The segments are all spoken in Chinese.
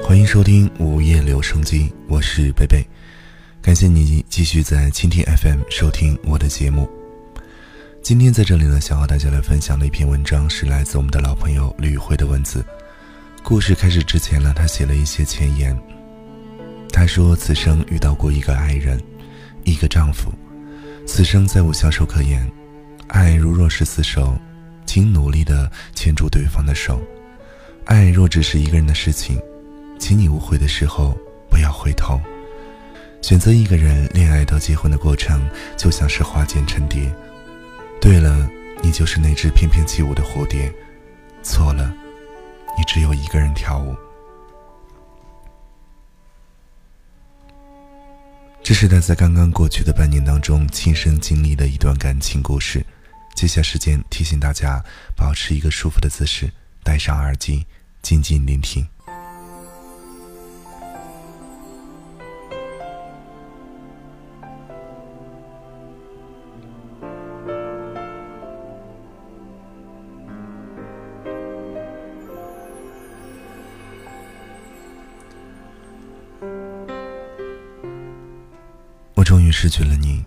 欢迎收听午夜留声机，我是贝贝，感谢你继续在蜻蜓 FM 收听我的节目。今天在这里呢，想和大家来分享的一篇文章是来自我们的老朋友吕慧的文字。故事开始之前呢，他写了一些前言。他说：“此生遇到过一个爱人，一个丈夫，此生再无相守可言。爱如若是厮守，请努力的牵住对方的手。爱若只是一个人的事情，请你无悔的时候不要回头。选择一个人恋爱到结婚的过程，就像是花间成蝶。对了，你就是那只翩翩起舞的蝴蝶；错了，你只有一个人跳舞。”这是他在刚刚过去的半年当中亲身经历的一段感情故事。接下时间提醒大家保持一个舒服的姿势，戴上耳机，静静聆听。失去了你，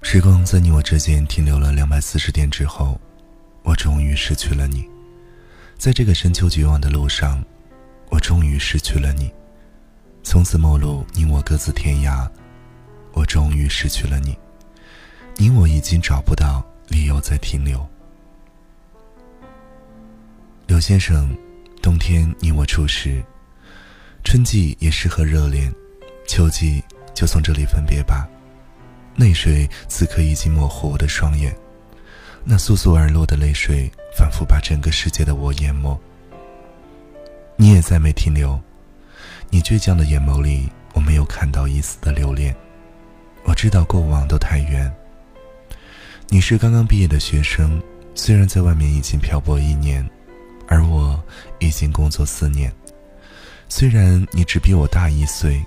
时光在你我之间停留了两百四十天之后，我终于失去了你。在这个深秋绝望的路上，我终于失去了你。从此陌路，你我各自天涯，我终于失去了你。你我已经找不到理由再停留。刘先生，冬天你我初识，春季也适合热恋，秋季。就从这里分别吧，泪水此刻已经模糊我的双眼，那簌簌而落的泪水，仿佛把整个世界的我淹没。你也再没停留，你倔强的眼眸里，我没有看到一丝的留恋。我知道过往都太远。你是刚刚毕业的学生，虽然在外面已经漂泊一年，而我已经工作四年。虽然你只比我大一岁。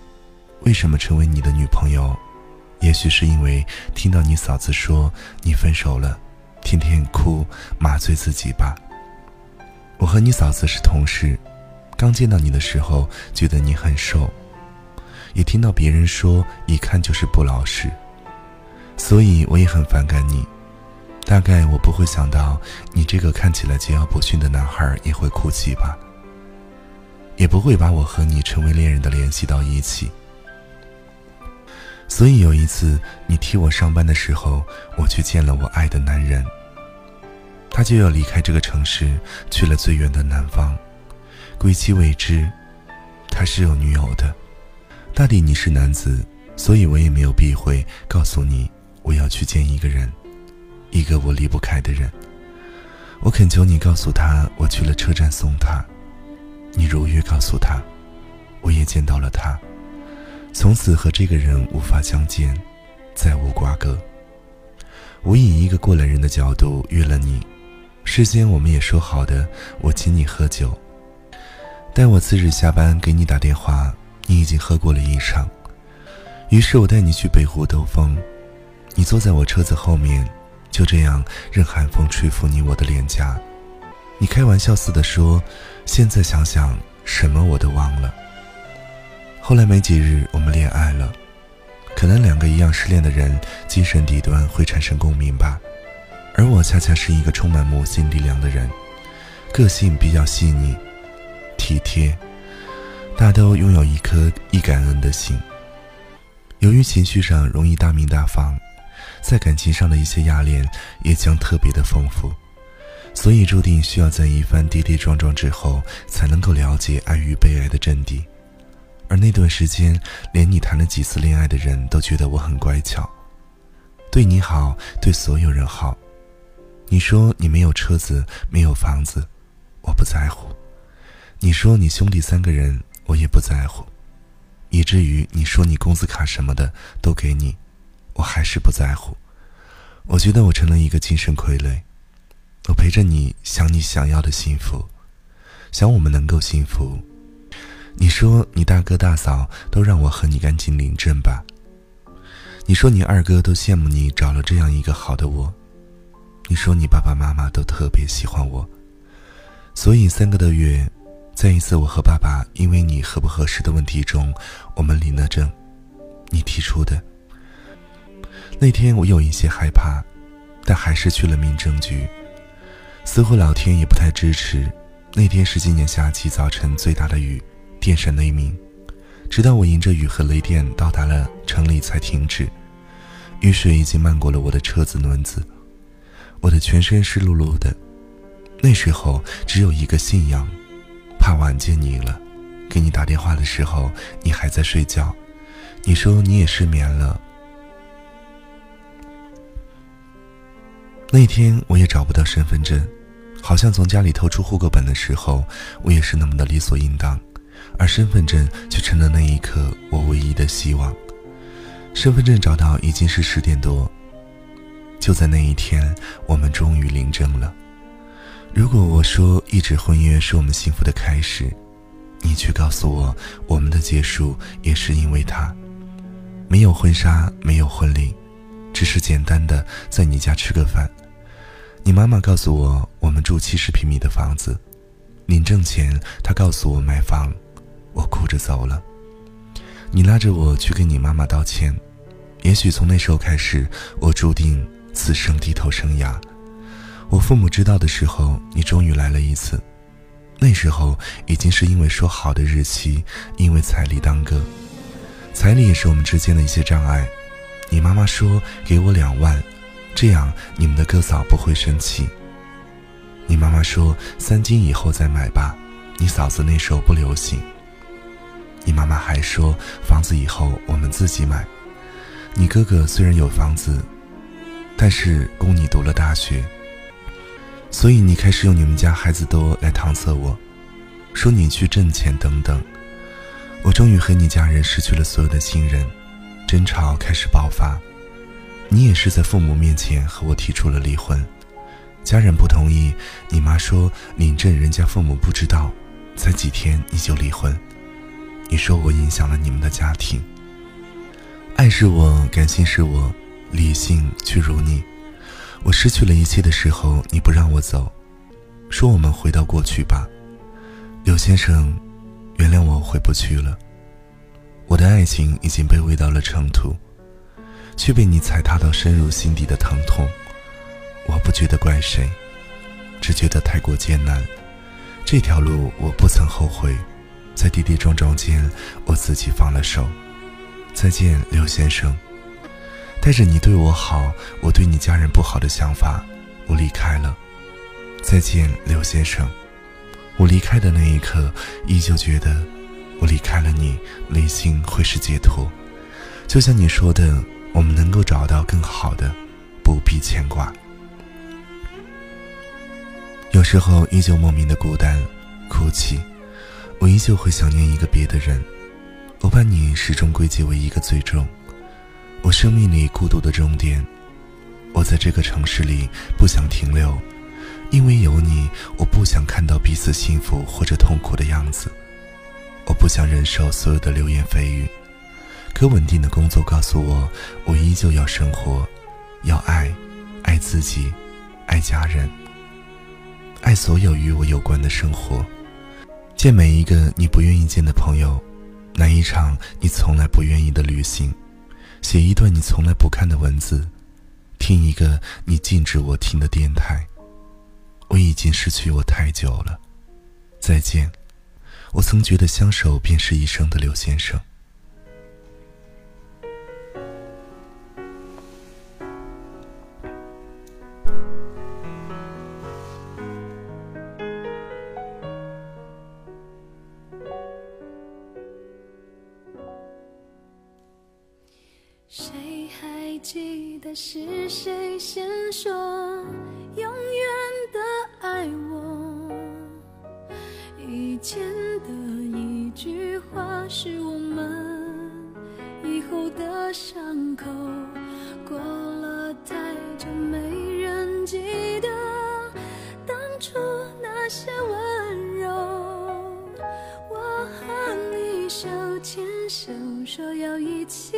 为什么成为你的女朋友？也许是因为听到你嫂子说你分手了，天天哭麻醉自己吧。我和你嫂子是同事，刚见到你的时候觉得你很瘦，也听到别人说一看就是不老实，所以我也很反感你。大概我不会想到你这个看起来桀骜不驯的男孩也会哭泣吧，也不会把我和你成为恋人的联系到一起。所以有一次你替我上班的时候，我去见了我爱的男人。他就要离开这个城市，去了最远的南方，归期未知。他是有女友的。大抵你是男子，所以我也没有避讳告诉你，我要去见一个人，一个我离不开的人。我恳求你告诉他，我去了车站送他。你如约告诉他，我也见到了他。从此和这个人无法相见，再无瓜葛。我以一个过来人的角度约了你，事先我们也说好的，我请你喝酒。待我次日下班给你打电话，你已经喝过了一场。于是我带你去北湖兜风，你坐在我车子后面，就这样任寒风吹拂你我的脸颊。你开玩笑似的说：“现在想想，什么我都忘了。”后来没几日，我们恋爱了。可能两个一样失恋的人，精神底端会产生共鸣吧。而我恰恰是一个充满母性力量的人，个性比较细腻、体贴，大都拥有一颗易感恩的心。由于情绪上容易大名大放，在感情上的一些压链也将特别的丰富，所以注定需要在一番跌跌撞撞之后，才能够了解爱与被爱的真谛。而那段时间，连你谈了几次恋爱的人都觉得我很乖巧，对你好，对所有人好。你说你没有车子，没有房子，我不在乎；你说你兄弟三个人，我也不在乎。以至于你说你工资卡什么的都给你，我还是不在乎。我觉得我成了一个精神傀儡。我陪着你，想你想要的幸福，想我们能够幸福。你说你大哥大嫂都让我和你赶紧领证吧。你说你二哥都羡慕你找了这样一个好的我。你说你爸爸妈妈都特别喜欢我。所以三个多月，在一次我和爸爸因为你合不合适的问题中，我们领了证，你提出的。那天我有一些害怕，但还是去了民政局。似乎老天也不太支持。那天是今年夏季早晨最大的雨，电闪雷鸣，直到我迎着雨和雷电到达了城里才停止。雨水已经漫过了我的车子轮子，我的全身湿漉漉的。那时候只有一个信仰。怕晚见你了，给你打电话的时候，你还在睡觉。你说你也失眠了。那天我也找不到身份证，好像从家里偷出户口本的时候，我也是那么的理所应当，而身份证却成了那一刻我唯一的希望。身份证找到已经是十点多，就在那一天，我们终于领证了。如果我说一纸婚约是我们幸福的开始，你却告诉我我们的结束也是因为他。没有婚纱，没有婚礼，只是简单的在你家吃个饭。你妈妈告诉我我们住七十平米的房子，领证前她告诉我买房，我哭着走了。你拉着我去跟你妈妈道歉，也许从那时候开始，我注定此生低头生涯。我父母知道的时候，你终于来了一次。那时候已经是因为说好的日期，因为彩礼耽搁，彩礼也是我们之间的一些障碍。你妈妈说给我两万，这样你们的哥嫂不会生气。你妈妈说三金以后再买吧，你嫂子那时候不流行。你妈妈还说房子以后我们自己买。你哥哥虽然有房子，但是供你读了大学。所以你开始用你们家孩子多来搪塞我，说你去挣钱等等。我终于和你家人失去了所有的信任，争吵开始爆发。你也是在父母面前和我提出了离婚，家人不同意。你妈说领证人家父母不知道，才几天你就离婚。你说我影响了你们的家庭。爱是我，感性是我，理性却如你。我失去了一切的时候，你不让我走，说我们回到过去吧，刘先生，原谅我回不去了。我的爱情已经被喂到了尘土，却被你踩踏到深入心底的疼痛。我不觉得怪谁，只觉得太过艰难。这条路我不曾后悔，在跌跌撞撞间，我自己放了手。再见，刘先生。带着你对我好，我对你家人不好的想法，我离开了。再见，刘先生。我离开的那一刻，依旧觉得，我离开了你，内心会是解脱。就像你说的，我们能够找到更好的，不必牵挂。有时候依旧莫名的孤单，哭泣，我依旧会想念一个别的人。我把你始终归结为一个最终。我生命里孤独的终点，我在这个城市里不想停留，因为有你，我不想看到彼此幸福或者痛苦的样子，我不想忍受所有的流言蜚语。可稳定的工作告诉我，我依旧要生活，要爱，爱自己，爱家人，爱所有与我有关的生活，见每一个你不愿意见的朋友，来一场你从来不愿意的旅行。写一段你从来不看的文字，听一个你禁止我听的电台。我已经失去我太久了，再见。我曾觉得相守便是一生的刘先生。句话是我们以后的伤口。过了太久，没人记得当初那些温柔。我和你手牵手，说要一起。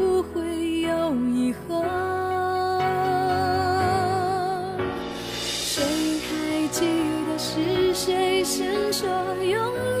说永远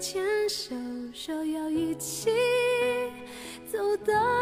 牵手，说要一起走到。